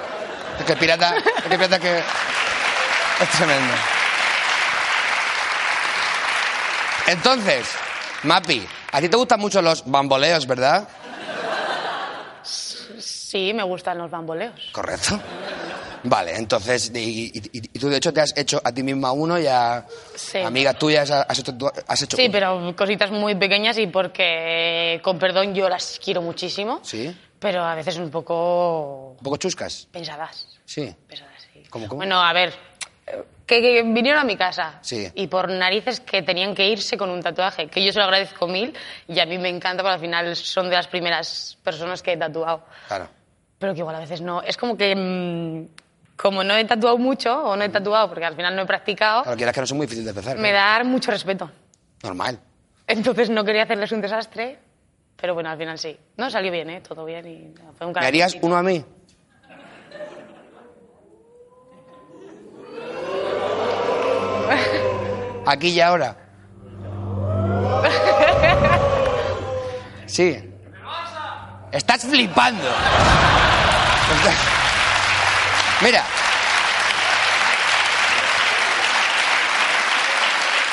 Es que pirata, es que pirata que es tremendo. Entonces, Mapi, a ti te gustan mucho los bamboleos, ¿verdad? Sí, me gustan los bamboleos. Correcto. Vale, entonces, y, y- y- tú de hecho te has hecho a ti misma uno y a Sí. amigas tuyas has, has hecho, has hecho Sí, uno. pero cositas muy pequeñas y porque, con perdón, yo las quiero muchísimo. ¿Sí? Pero a veces un poco ¿Un poco chuscas? pensadas. Sí. Pesadas, sí. ¿Cómo, cómo? Bueno, a ver, que, que vinieron a mi casa Sí. y por narices que tenían que irse con un tatuaje, que yo se lo agradezco mil y a mí me encanta porque al final son de las primeras personas que he tatuado. Claro. Pero que igual a veces no. Es como que, mm, como no he tatuado mucho o no he tatuado porque al final no he practicado, Claro, quieras que no es muy difícil de empezar. me claro. da mucho respeto. Normal. Entonces no quería hacerles un desastre, pero bueno, al final sí. No, salió bien, ¿eh? Todo bien y fue un ¿Me harías uno a mí? Aquí y ahora. Sí. Estás flipando. Mira.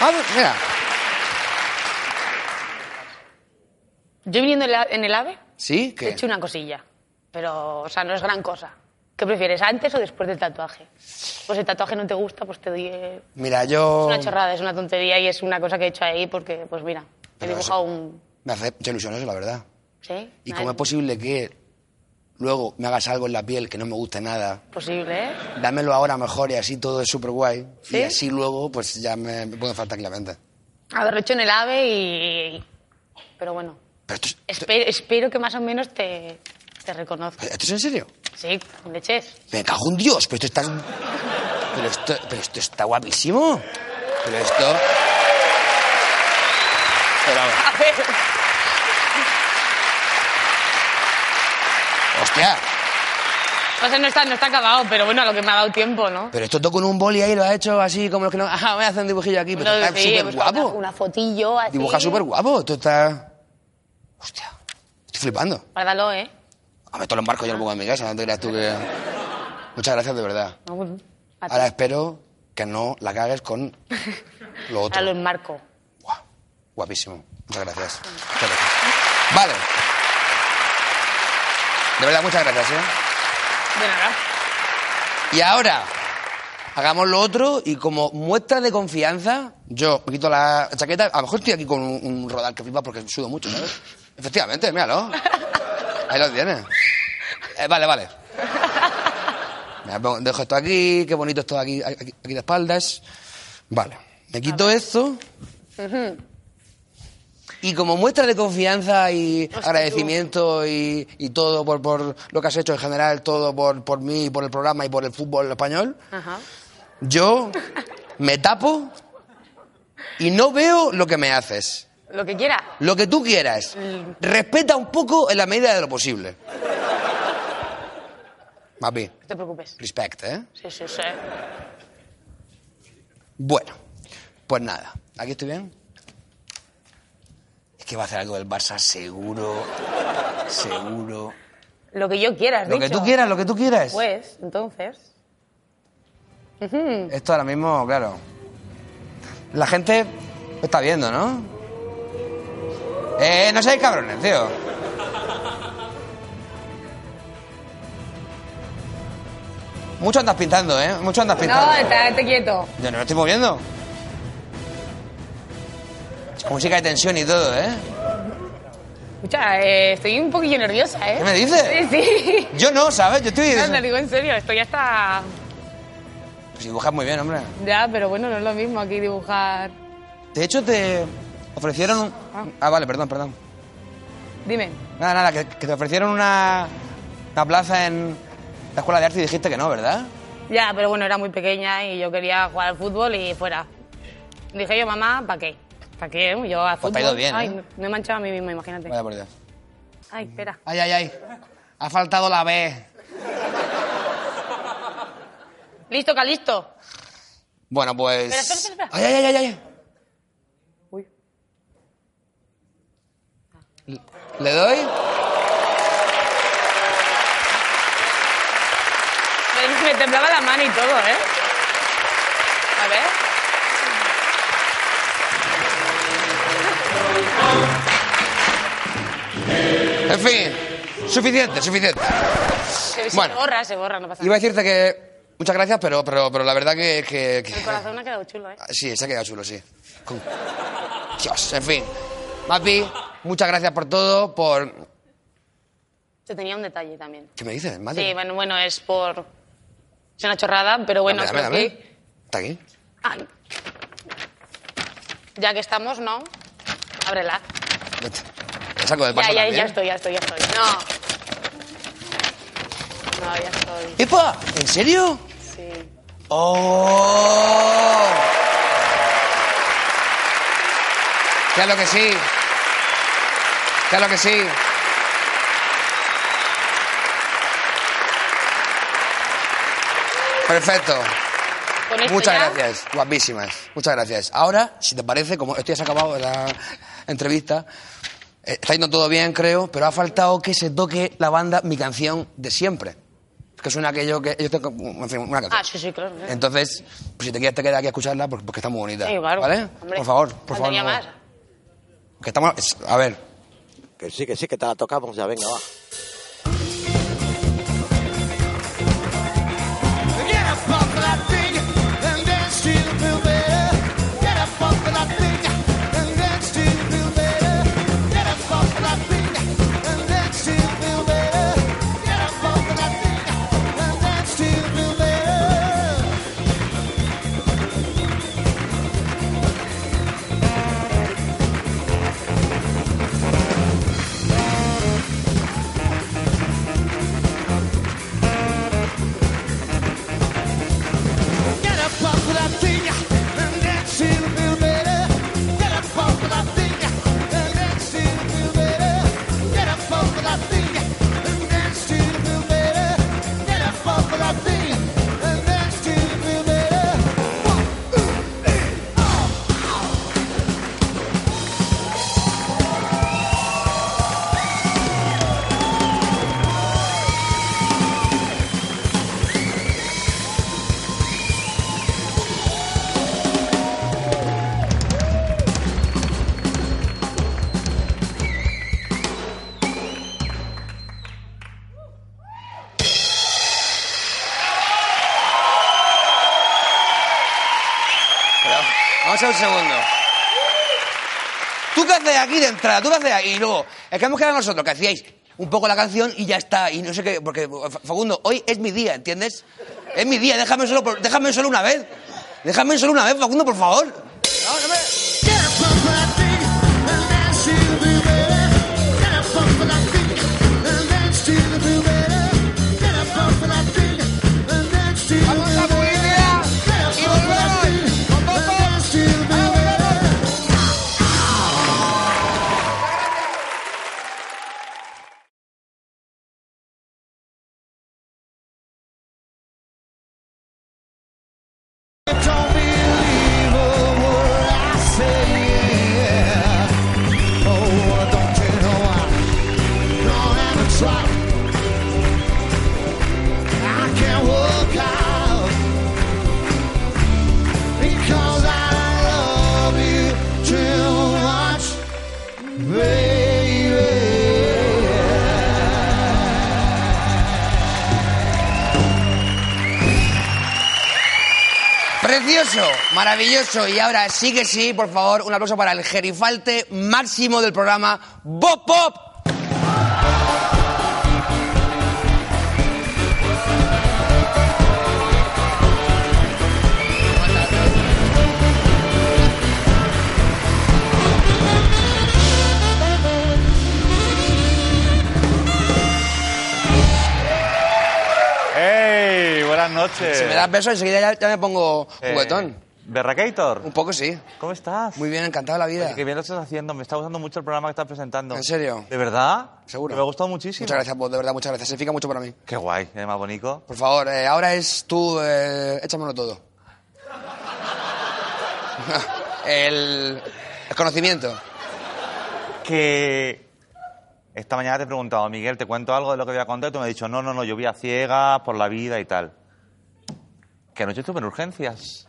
Ah, Mira. Yo viniendo en el AVE ¿Sí? he hecho una cosilla, pero, o sea, no es gran cosa. ¿Qué prefieres, antes o después del tatuaje? Pues el tatuaje no te gusta, pues te doy... eh, Mira, Es yo... una chorrada, es una tontería y es una cosa que he hecho ahí porque, pues mira, he dibujado eso- un... Me hace mucha ilusión eso, la verdad. ¿Sí? ¿Y cómo es posible que luego me hagas algo en la piel que no me guste nada? Posible, ¿eh? Dámelo ahora mejor y así todo es súper guay. ¿Sí? Y así luego, pues ya me, me puede faltar claramente. Haberlo hecho en el AVE y... Pero bueno, Pero esto es, espe- espero que más o menos te, te reconozca. ¿esto es en serio? Sí, con leches. Me cago en Dios, pero esto está... Pero esto, pero esto está guapísimo. Pero esto... Pero, A ver, o sea, no está, no está acabado, pero bueno, a lo que me ha dado tiempo, ¿no? pero esto todo con un boli ahí lo ha hecho así como los que no... Ajá, voy a hacer un dibujillo aquí, pero No, está sí, súper pues guapo. Una, una fotillo así. Dibuja súper guapo, esto está... Hostia, estoy flipando. Guárdalo, ¿eh? A ver, todos los marcos yo lo pongo en mi casa, no te creas tú que... Muchas gracias, de verdad. No, a. Ahora espero que no la cagues con lo otro. Ahora lo enmarco. Guau, guapísimo. Muchas gracias. Muchas gracias. Vale. De verdad, muchas gracias, ¿eh? De nada. Y ahora, hagamos lo otro y como muestra de confianza, yo me quito la chaqueta. A lo mejor estoy aquí con un, un rodal que flipa porque sudo mucho, ¿sabes? Efectivamente, míralo. Ahí lo tienes. Eh, vale, vale. Dejo esto aquí, qué bonito esto aquí, aquí, aquí de espaldas. Vale, me quito esto. Y como muestra de confianza y agradecimiento y, y todo por, por lo que has hecho en general, todo por, por mí, por el programa y por el fútbol español, Ajá. yo me tapo y no veo lo que me haces. Lo que quiera. Lo que tú quieras. Respeta un poco en la medida de lo posible. Papi, No te preocupes. respect, ¿eh? Sí, sí, sí. Bueno, pues nada. ¿Aquí estoy bien? Que va a hacer algo del Barça seguro. Seguro. Lo que yo quiera, has Lo que dicho. tú quieras, lo que tú quieras. Pues, entonces. Esto ahora mismo, claro. La gente lo está viendo, ¿no? Eh, no seáis cabrones, tío. Mucho andas pintando, ¿eh? Mucho andas pintando. No, estate quieto. Yo no me estoy moviendo. Música de tensión y todo, ¿eh? Escucha, eh, estoy un poquillo nerviosa, ¿eh? ¿Qué me dices? Sí, sí. Yo no, ¿sabes? Yo estoy... No, te digo en serio, estoy hasta... Pues dibujas muy bien, hombre. Ya, pero bueno, no es lo mismo aquí dibujar... De hecho, te ofrecieron... un- Ah, vale, perdón, perdón. Dime. Nada, nada, que, que te ofrecieron una, una plaza en la escuela de arte y dijiste que no, ¿verdad? Ya, pero bueno, era muy pequeña y yo quería jugar al fútbol y fuera. Dije yo, mamá, ¿para qué? ¿Para qué? Yo a Pues fútbol... bien, Ay, ¿eh? me he manchado a mí misma, imagínate. Vaya por Dios. Ay, espera. Ay, ay, ay. Ha faltado la B. Listo, Calisto. Bueno, pues... Espera, espera, espera, Ay, ay, ay, ay, ay. Uy. ¿Le doy? Me temblaba la mano y todo, ¿eh? A ver. En fin, suficiente, suficiente. Se, se Bueno. borra, se borra, no pasa Iba a nada. decirte que... Muchas gracias, pero, pero, pero la verdad que... que- que- El corazón ha quedado chulo, ¿eh? Sí, se ha quedado chulo, sí. Con- Dios, en fin. Mapi, muchas gracias por todo, por... Se tenía un detalle también. ¿Qué me dices, madre? Sí, bueno, bueno, es por... Es una chorrada, pero bueno, Dame, dame, creo dame. que... Está aquí. Ah, ya que estamos, ¿no? Ábrela. Vete. Te saco de Ya, paso ya, ya estoy, ya estoy, ya estoy. No. No, ya estoy. ¡Epa! ¿En serio? Sí. ¡Oh! Claro que sí. Claro que sí. Perfecto. Muchas ya- gracias. Guapísimas. Muchas gracias. Ahora, si te parece, como esto ya se ha acabado la entrevista, está yendo todo bien, creo, pero ha faltado que se toque la banda mi canción de siempre. Que suena aquello que. Yo tengo, en fin, una canción. Ah, sí, sí, claro. claro. Entonces, pues si te quieres te quedas aquí a escucharla porque, porque está muy bonita. Sí, claro. ¿Vale? Hombre, por favor, por favor. no. más. Que estamos. es- A ver. Que sí, que sí, que te la tocamos ya, venga, va. Un segundo. ¿Tú qué haces aquí de entrada? ¿Tú qué haces aquí? Y luego, es que hemos quedado nosotros, que hacíais un poco la canción y ya está. Y no sé qué, porque Fa- Facundo, hoy es mi día, ¿entiendes? Es mi día, déjame solo, déjame solo una vez. Déjame solo una vez, Facundo, por favor. Maravilloso. Y ahora sí que sí, por favor, un aplauso para el gerifalte máximo del programa, Bob Pop. ¡Hey! Buenas noches. Si me das besos, enseguida ya, ya me pongo Eh, juguetón. ¿Berracator? Un poco sí. ¿Cómo estás? Muy bien, encantado de la vida. Oye, qué bien lo estás haciendo. Me está gustando mucho el programa que estás presentando. ¿En serio? ¿De verdad? Seguro. Me ha gustado muchísimo. Muchas gracias, de verdad, muchas gracias. Significa mucho para mí. Qué guay, es más bonito. Por favor, eh, ahora es tú, eh, échamelo todo. el, el conocimiento. Que esta mañana te he preguntado, Miguel, ¿te cuento algo de lo que voy a contar? Y tú me has dicho, no, no, no, yo voy a ciegas por la vida y tal. Que anoche estuve en urgencias.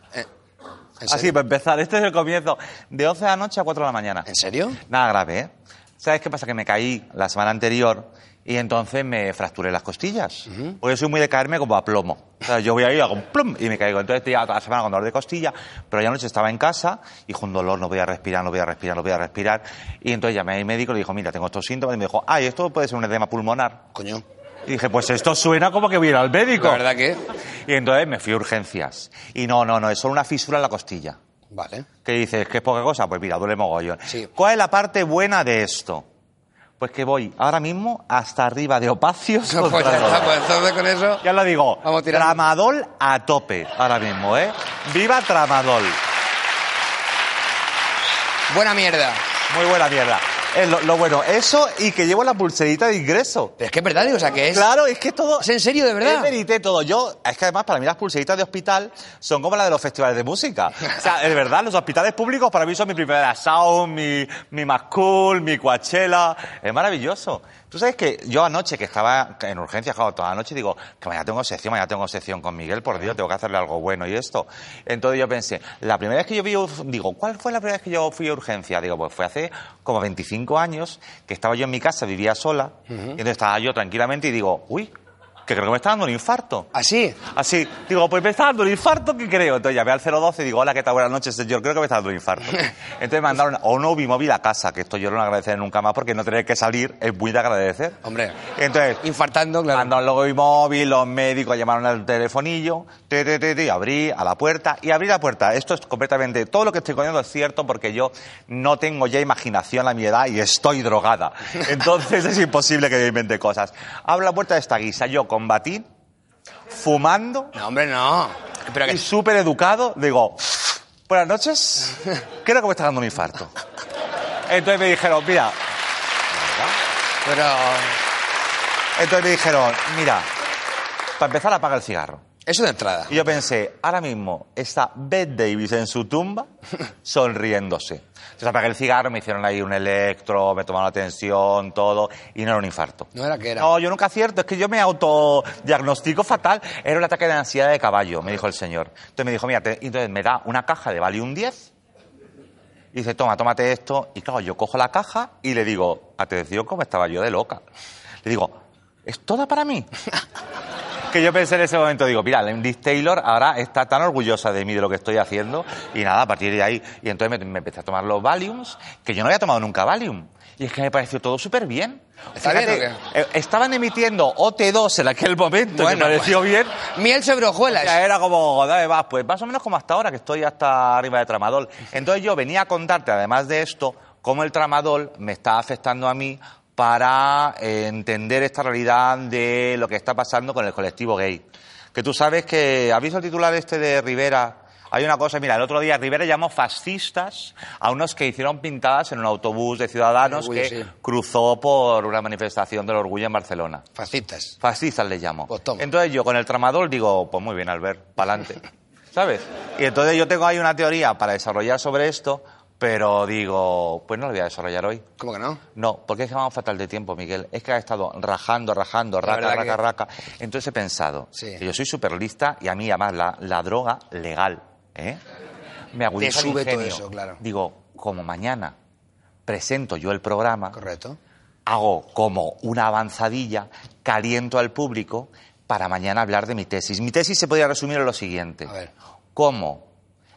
Eh, ¿En Así, para empezar, este es el comienzo. De 11 de la noche a 4 de la mañana. ¿En serio? Nada grave, ¿eh? ¿Sabes qué pasa? Que me caí la semana anterior y entonces me fracturé las costillas. Porque yo soy muy de caerme como a plomo. O sea, yo voy ahí y hago un plum y me caigo. Entonces estoy toda la semana con dolor de costilla, pero ya anoche estaba en casa y con dolor no voy a respirar, no voy a respirar, no voy a respirar. Y entonces llamé al médico y le dijo, mira, tengo estos síntomas. Y me dijo, ay, esto puede ser un edema pulmonar. Coño. Y dije, pues esto suena como que voy a ir al médico. La verdad que... Y entonces me fui a urgencias. Y no, no, no, es solo una fisura en la costilla. Vale. ¿Qué dices? ¿Que es poca cosa? Pues mira, duele mogollón. Sí. ¿Cuál es la parte buena de esto? Pues que voy ahora mismo hasta arriba de opacios. No, pues ya está, pues entonces con eso... Ya lo digo. Vamos tirando. Tramadol a tope ahora mismo, ¿eh? ¡Viva Tramadol! Buena mierda. Muy buena mierda. Es lo, lo bueno, eso y que llevo la pulserita de ingreso. Pero es que es verdad, o sea, que es... Claro, es que todo... ¿Es en serio, de verdad? Es verité todo. Yo, es que además para mí las pulseritas de hospital son como las de los festivales de música. O sea, es verdad, los hospitales públicos para mí son mi primera sound, mi, mi más cool, mi Coachella. Es maravilloso. Tú sabes que yo anoche que estaba en urgencias, claro, toda la noche digo que mañana tengo sección, mañana tengo sección con Miguel, por Dios, tengo que hacerle algo bueno y esto. Entonces yo pensé, la primera vez que yo vi, digo, ¿cuál fue la primera vez que yo fui a urgencia? Digo, pues fue hace como 25 años que estaba yo en mi casa, vivía sola, y entonces estaba yo tranquilamente y digo, uy, que creo que me está dando un infarto. ¿Así? Así, digo, pues me está dando un infarto, ¿qué creo? Entonces llamé al 012 y digo, hola, ¿qué tal? Buenas noches, señor, creo que me está dando un infarto. Entonces me mandaron o no vi móvil a casa, que esto yo no lo agradeceré nunca más porque no tener que salir es muy de agradecer. Hombre, Entonces, infartando, claro. mandaron luego mi móvil, los médicos llamaron al telefonillo, te, te, te, te, y abrí a la puerta, y abrí la puerta. Esto es completamente, todo lo que estoy contando es cierto porque yo no tengo ya imaginación a mi edad y estoy drogada. Entonces es imposible que me invente cosas. Abro la puerta de esta guisa, yo con fumando No, hombre, no. Pero que... y súper educado, digo, buenas noches, creo que me está dando un infarto. Entonces me dijeron, mira, Pero... entonces me dijeron, mira, para empezar apaga el cigarro. Eso de entrada. Y yo pensé, ahora mismo está Beth Davis en su tumba sonriéndose. Entonces apagué el cigarro, me hicieron ahí un electro, me tomaron la tensión, todo, y no era un infarto. No era que era. No, yo nunca acierto, es que yo me autodiagnostico fatal. Era un ataque de ansiedad de caballo, me dijo el señor. Entonces me dijo, mira, te- entonces me da una caja de Valium 10 y dice, toma, tómate esto. Y claro, yo cojo la caja y le digo, atención, cómo estaba yo de loca. Le digo, ¿es toda para mí? que yo pensé en ese momento, digo, mira, Liz Taylor ahora está tan orgullosa de mí, de lo que estoy haciendo, y nada, a partir de ahí, y entonces me, me empecé a tomar los Valiums, que yo no había tomado nunca Valium. Y es que me pareció todo súper bien. ¿Está bien Fíjate, eh, Estaban emitiendo OT2 en aquel momento, Bueno, me pareció pues, bien. Miel sobre hojuelas. Era como, dale, vas, pues más o menos como hasta ahora, que estoy hasta arriba de tramadol. Entonces yo venía a contarte, además de esto, cómo el tramadol me está afectando a mí para eh, entender esta realidad de lo que está pasando con el colectivo gay. Que tú sabes que, ¿has visto el titular este de Rivera? Hay una cosa, mira, el otro día Rivera llamó fascistas a unos que hicieron pintadas en un autobús de ciudadanos Orgullo, que sí. cruzó por una manifestación del orgullo en Barcelona. Fascistas. Fascistas les llamo. Pues. Entonces yo con el tramadol digo, pues muy bien, Albert, pa'lante. ¿Sabes? Y entonces yo tengo ahí una teoría para desarrollar sobre esto, pero digo, pues no lo voy a desarrollar hoy. ¿Cómo que no? No, porque es que vamos fatal de tiempo, Miguel. Es que ha estado rajando, rajando, raca, raca, que- raca. Entonces he pensado Sí. que yo soy súper lista y a mí además la, la droga legal, ¿eh? Me agudiza el sube todo ingenio. eso, claro. Digo, como mañana presento yo el programa, Correcto. hago como una avanzadilla, caliento al público para mañana hablar de mi tesis. Mi tesis se podría resumir en lo siguiente. A ver. Cómo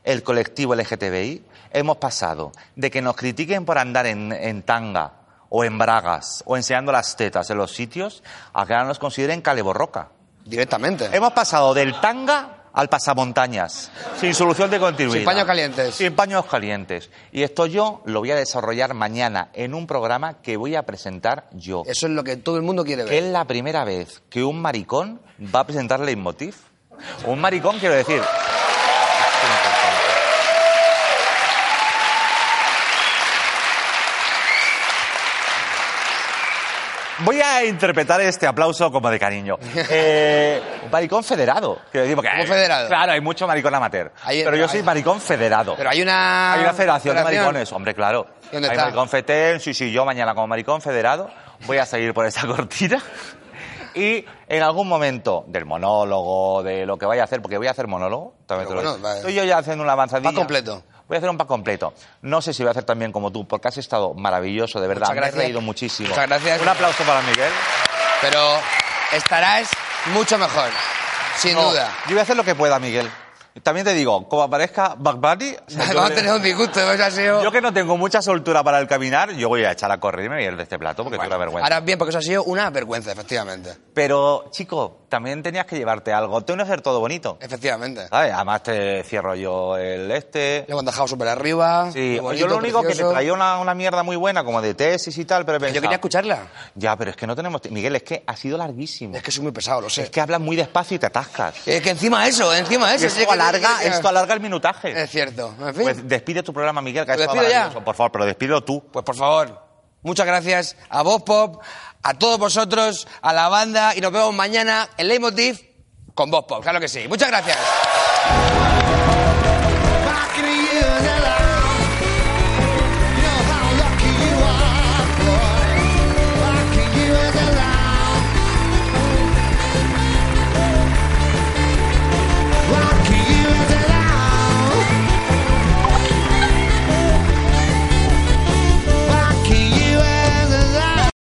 el colectivo LGTBI hemos pasado de que nos critiquen por andar en, en tanga o en bragas o enseñando las tetas en los sitios a que ahora nos consideren caleborroca. Directamente. Hemos pasado del tanga al pasamontañas, sin solución de continuidad. Sin paños calientes. Sin paños calientes. Y esto yo lo voy a desarrollar mañana en un programa que voy a presentar yo. Eso es lo que todo el mundo quiere Que es ver. la primera vez que un maricón va a presentar Leitmotiv. Un maricón, quiero decir. Voy a interpretar este aplauso como de cariño. Eh, maricón federado. Quiero decir, porque, ¿Cómo federado? Claro, hay mucho maricón amateur. Hay- pero yo soy hay- maricón federado. Pero hay una... Hay una federación de maricones, hombre, claro. ¿Y dónde Hay está? maricón fetén, sí, sí, yo mañana como maricón federado voy a seguir por esa cortina. Y en algún momento del monólogo, de lo que vaya a hacer, porque voy a hacer monólogo, también te lo bueno, digo. vale. Estoy yo ya haciendo una avanzadilla. Pack completo. Voy a hacer un pack completo. No sé si voy a hacer también como tú, porque has estado maravilloso, de verdad. Muchas gracias. Me he reído muchísimo. Muchas gracias. Un aplauso para Miguel. Pero estarás mucho mejor. Sin No, duda. Yo voy a hacer lo que pueda, Miguel. También te digo, como aparezca Bug Bunny, o sea, yo Vamos a tener un disgusto. ha sido- Yo que no tengo mucha soltura para el caminar, yo voy a echar a correr y me voy a ir de este plato porque tengo una vergüenza. Ahora bien, porque eso ha sido una vergüenza, efectivamente. Pero, chico, también tenías que llevarte algo. Tengo que hacer todo bonito. Efectivamente. ¿Sabes? Además te cierro yo el este. Le hemos dejado súper arriba. Sí, bonito, yo lo único que te traía una, una mierda muy buena, como de tesis y tal, pero Yo quería escucharla. Ya, pero es que no tenemos... Miguel, es que ha sido larguísimo. Es que soy muy pesado, lo sé. Es que hablas muy despacio y te atascas. Es que encima eso, encima eso. que- alarga, que- esto alarga el minutaje. Es cierto. En fin. Pues despide tu programa, Miguel, que ha ¿Lo estado despido ya? Por favor, pero despídelo tú. Pues por favor, muchas gracias a vos, Pop, a todos vosotros, a la banda y nos vemos mañana en Leitmotiv con vos, Pop. Claro que sí. Muchas gracias.